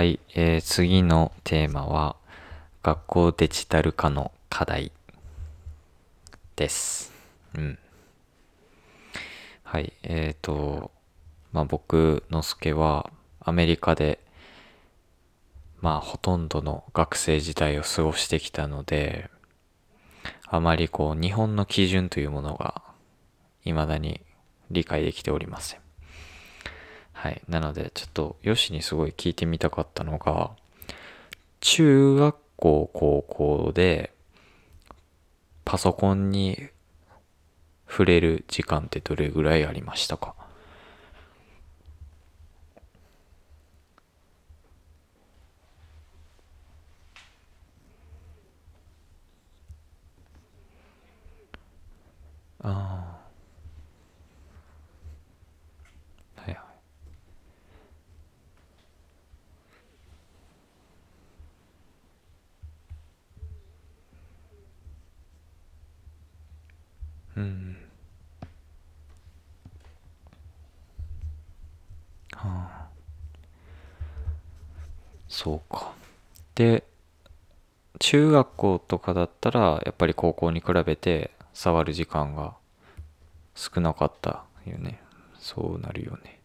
はい、えー次のテーマは学校デジタル化の課題です。うん。はい、えっ、と、まあ僕のすけはアメリカでまあほとんどの学生時代を過ごしてきたので、あまりこう日本の基準というものが未だに理解できておりません。はい。なので、ちょっと、よしにすごい聞いてみたかったのが、中学校、高校で、パソコンに触れる時間ってどれぐらいありましたか？うん。はあ。そうか。で、中学校とかだったら、やっぱり高校に比べて触る時間が少なかったよね。そうなるよね。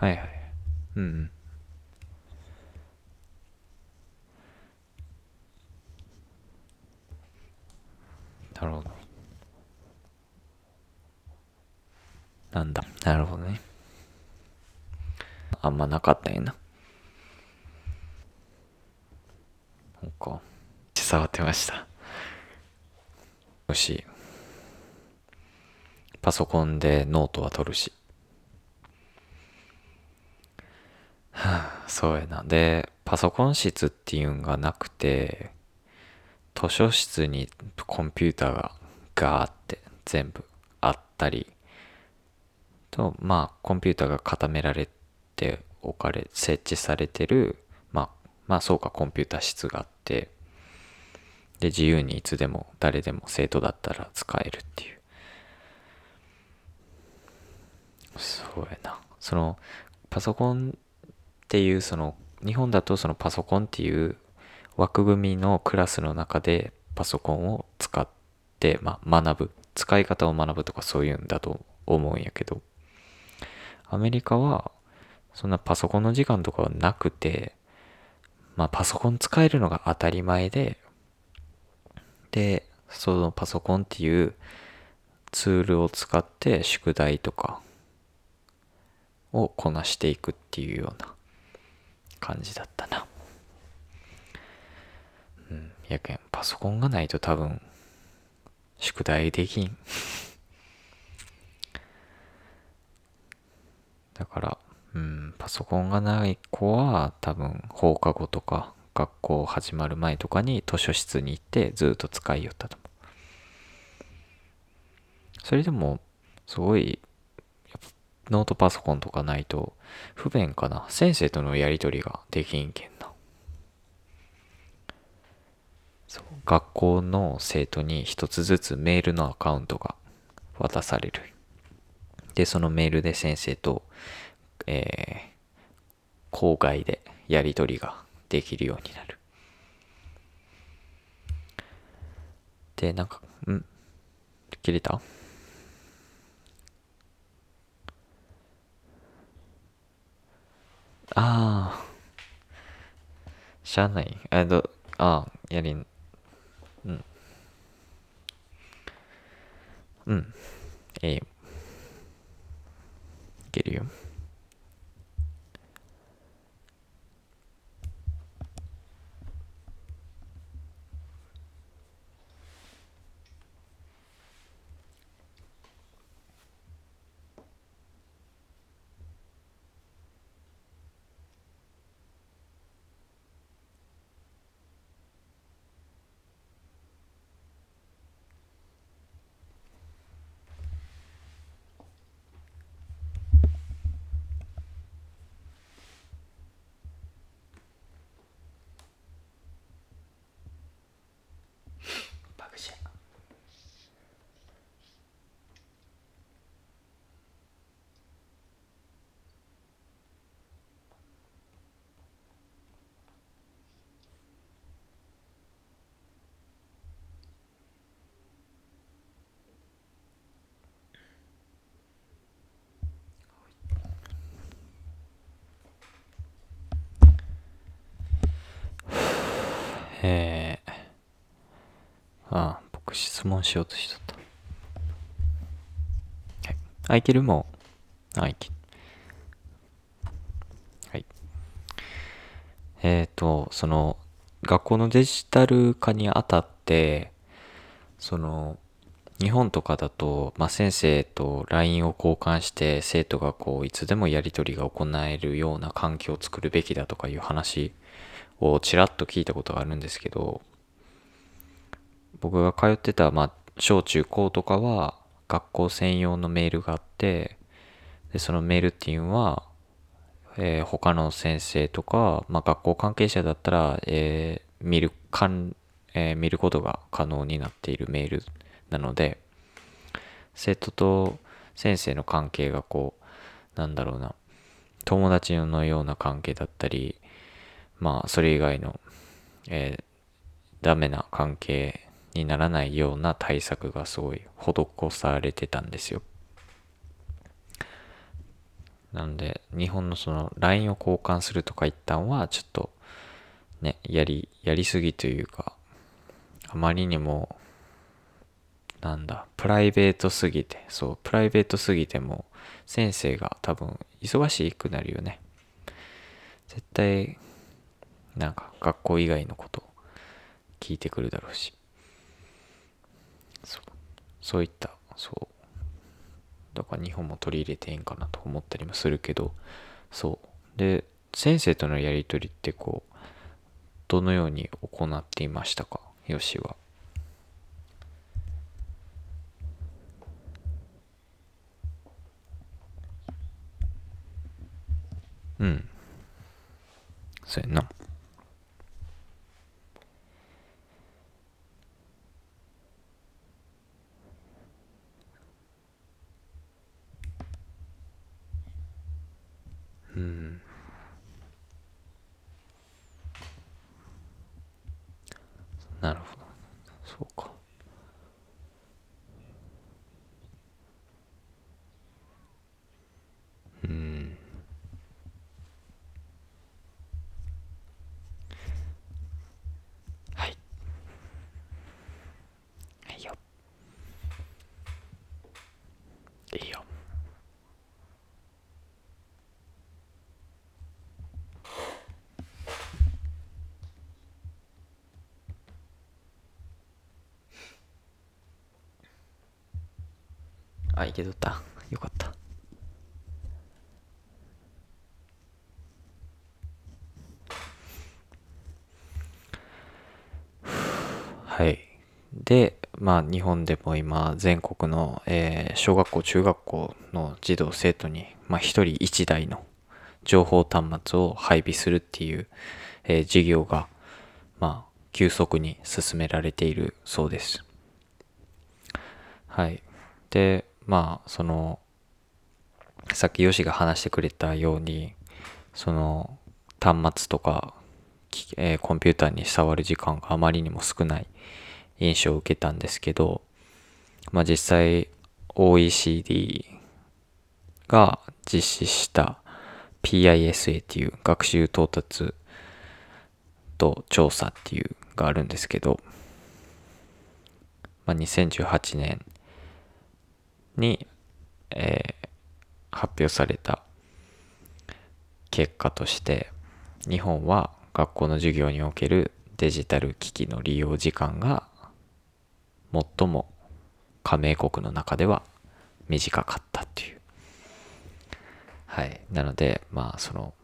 はいはい。うんうん。なるほど。なんだ。なるほどね。あんまなかったんやな。そうか。触ってました。よし。パソコンでノートは取るし。はあ、そうやな。で、パソコン室っていうんがなくて、図書室にコンピューターがガーって全部あったり、と、まあ、コンピューターが固められて置かれ、設置されてる、まあ、まあそうか、コンピューター室があって、で、自由にいつでも誰でも生徒だったら使えるっていう。そうやな。その、パソコンっていう、その、日本だとそのパソコンっていう枠組みのクラスの中でパソコンを使って、まあ、学ぶ。使い方を学ぶとかそういうんだと思うんやけど、アメリカは、そんなパソコンの時間とかはなくて、まあパソコン使えるのが当たり前で、で、そのパソコンっていうツールを使って宿題とかをこなしていくっていうような感じだったな。うん、やけん、パソコンがないと多分、宿題できん。だから、うん、パソコンがない子は多分放課後とか学校始まる前とかに図書室に行ってずっと使いよったと思う。それでも、すごい、ノートパソコンとかないと不便かな。先生とのやりとりができんけんな。そう学校の生徒に一つずつメールのアカウントが渡される。で、そのメールで先生と、えー、校外でやり取りができるようになる。で、なんか、ん？切れた？ああ。しゃあない。あど、ああ、やりん。うん。うん。ええ。いけるよ。ああ、僕質問しようとしちゃった。はい。あ、いけるもう。あ、いけはい。えっ、ー、と、その、学校のデジタル化にあたって、その、日本とかだと、まあ、先生と LINE を交換して生徒がこういつでもやり取りが行えるような環境を作るべきだとかいう話をちらっと聞いたことがあるんですけど僕が通ってた、まあ、小中高とかは学校専用のメールがあってでそのメールっていうのは、えー、他の先生とか、まあ、学校関係者だったら、えー、見るかん、えー、見ることが可能になっているメールなので生徒と先生の関係がこうなんだろうな友達のような関係だったりまあそれ以外の、えー、ダメな関係にならないような対策がすごい施されてたんですよ。なんで日本のその LINE を交換するとか一旦はちょっとねやりやりすぎというかあまりにもなんだ、プライベートすぎて、そう、プライベートすぎても、先生が多分、忙しくなるよね。絶対、なんか、学校以外のこと聞いてくるだろうし。そう、そういった、そう。だから日本も取り入れていいんかなと思ったりもするけど、そう。で、先生とのやり取りってこう、どのように行っていましたか、よしは。うん。そうやな。うん。なるほど。そうか。あ、いけとった。よかった。はい。で、まあ日本でも今全国の、えー、小学校、中学校の児童生徒に、まあ一人一台の情報端末を配備するっていう、えー、事業が、まあ急速に進められているそうです。はい。で、まあそのさっきヨシが話してくれたようにその端末とか、えー、コンピューターに触る時間があまりにも少ない印象を受けたんですけど、まあ、実際 OECD が実施した PISA っていう学習到達と調査っていうがあるんですけど、まあ、2018年に、えー、発表された結果として日本は学校の授業におけるデジタル機器の利用時間が最も加盟国の中では短かったっていう。はい。なので、まあ、その、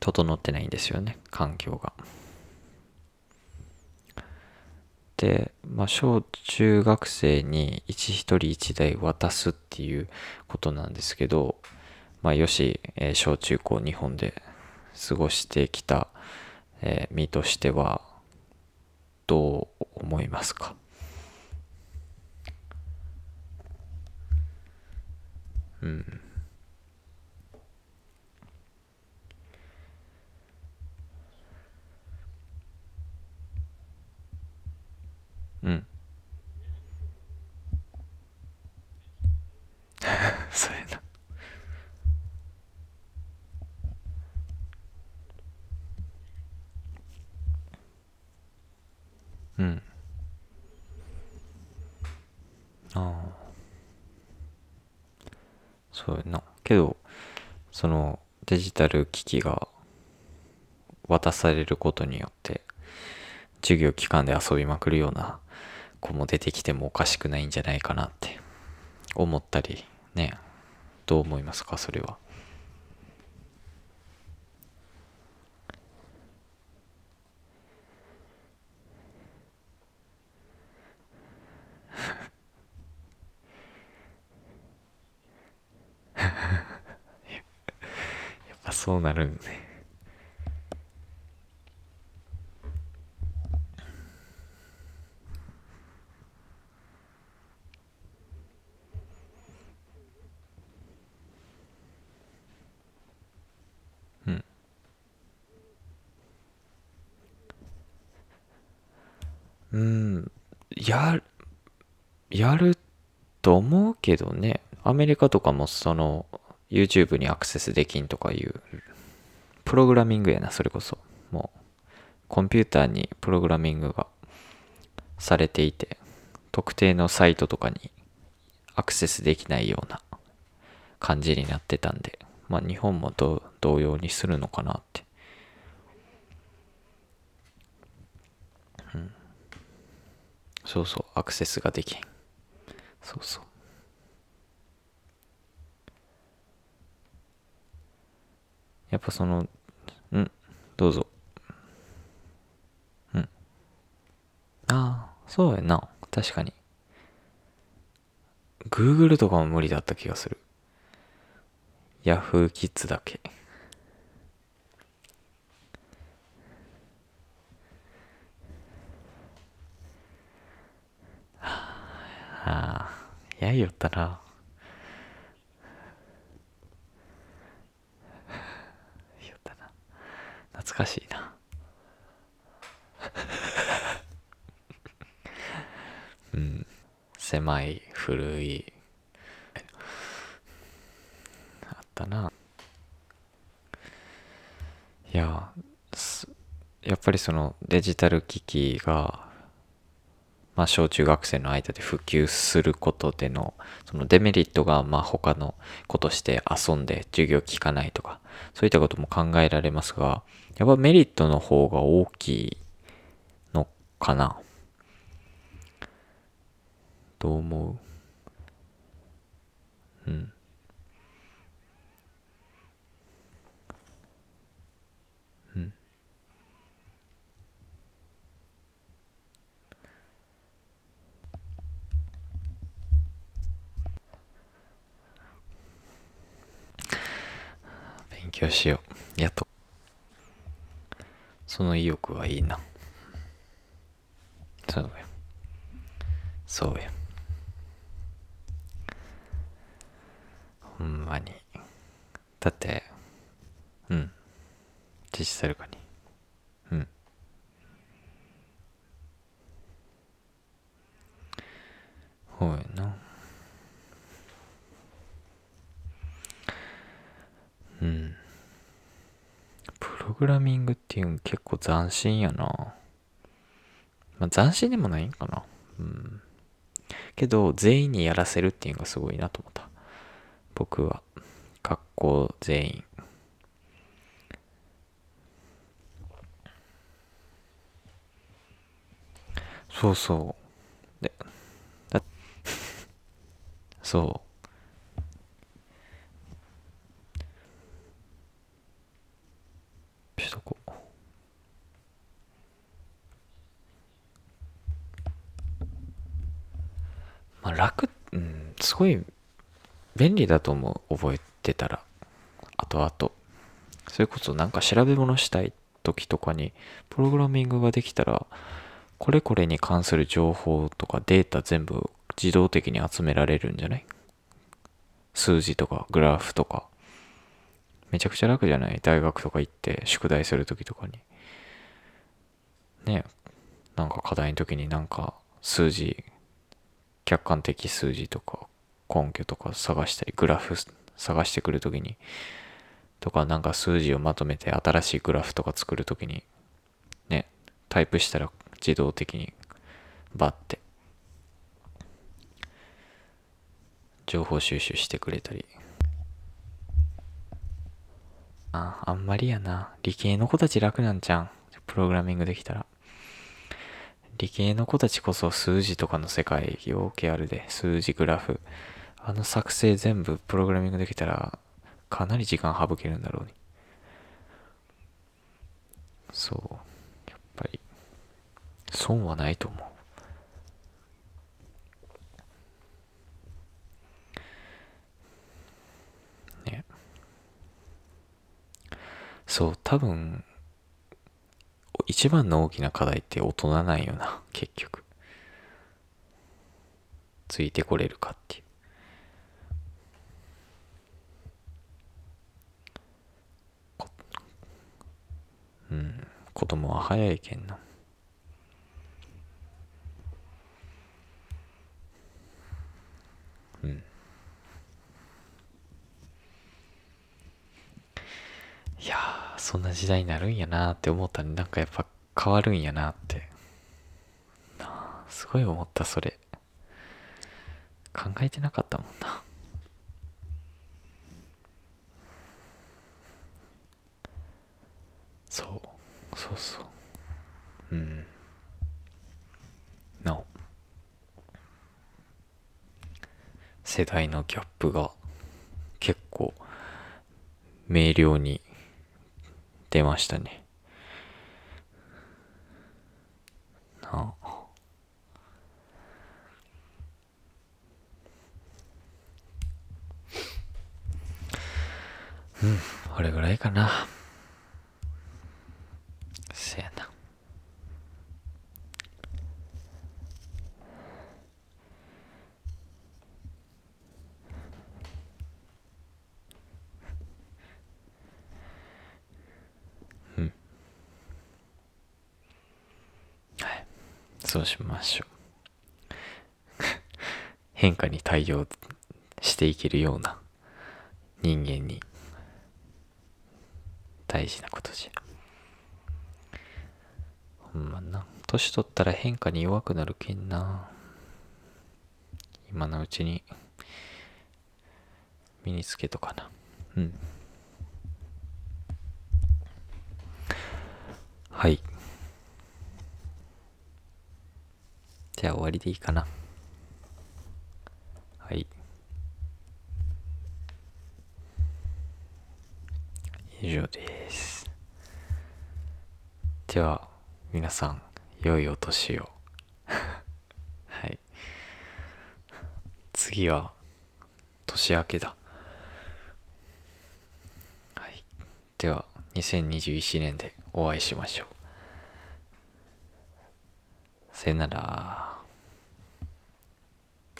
整ってないんですよね、環境が。で、まあ、小中学生に一人一台渡すっていうことなんですけど、まあ、よし、えー、小中高日本で過ごしてきた、えー、身としてはどう思いますか？うん。そうやな。うんああそうやな。けどそのデジタル機器が渡されることによって授業期間で遊びまくるような子も出てきてもおかしくないんじゃないかなって思ったりねどう思いますか？それはやそうなるんね。うん。うん。ややると思うけどね。アメリカとかもその YouTube にアクセスできんとかいうプログラミングやなそれこそ。もうコンピューターにプログラミングがされていて特定のサイトとかにアクセスできないような感じになってたんでまあ日本も同様にするのかなって。うん。そうそうアクセスができん。そうそう。やっぱそのうん？どうぞ。うん。ああそうやな。確かに。Google とかも無理だった気がする。Yahoo キッズだけ。ああやいよったなよったな懐かしいな。うん。狭い古い。あったな。いややっぱりそのデジタル機器がまあ小中学生の間で普及することでのそのデメリットがまあ他の子として遊んで授業聞かないとかそういったことも考えられますがやっぱメリットの方が大きいのかな？どう思う？うんうん。強しよう。やっと。その意欲はいいな。そうやそうやほんまに。だってうん。実施されるかに。うん。ほうやな。うん。プログラミングっていうの結構斬新やな。まあ斬新でもないんかな。うん。けど全員にやらせるっていうのがすごいなと思った。僕は。学校全員。そうそう。でだ そうしとこうまあ楽うんすごい便利だと思う。覚えてたら。後々それこそなんか調べ物したい時とかにプログラミングができたらこれこれに関する情報とかデータ全部自動的に集められるんじゃない？数字とかグラフとか。めちゃくちゃ楽じゃない？大学とか行って宿題する時とかに。ねなんか課題の時になんか数字客観的数字とか根拠とか探したりグラフ探してくる時にとかなんか数字をまとめて新しいグラフとか作る時にねタイプしたら自動的にバッて情報収集してくれたり。ああんまりやな。理系の子たち楽なんちゃうん？プログラミングできたら。理系の子たちこそ数字とかの世界よけあるで。数字グラフ。あの作成全部プログラミングできたらかなり時間省けるんだろうに。そう。やっぱり損はないと思う。ね。そう多分一番の大きな課題って大人なんよな結局。ついてこれるかっていう。うん子供は早いけんなうんいやーそんな時代になるんやなって思ったねなんかやっぱ変わるんやなって。なすごい思ったそれ。考えてなかったもんな。そう。そうそう。うん。なお。世代のギャップが結構明瞭に出ましたね。なあ。うんこれぐらいかなせやなうんはいそうしましょう。変化に対応していけるような人間に大事なことじゃ。ほんまな。年取ったら変化に弱くなるけんな。今のうちに身につけとかな。うん。はい。じゃあ終わりでいいかな。はい。以上です。では皆さん良いお年を。はい。次は年明けだ。はい。では2021年でお会いしましょう。さよなら。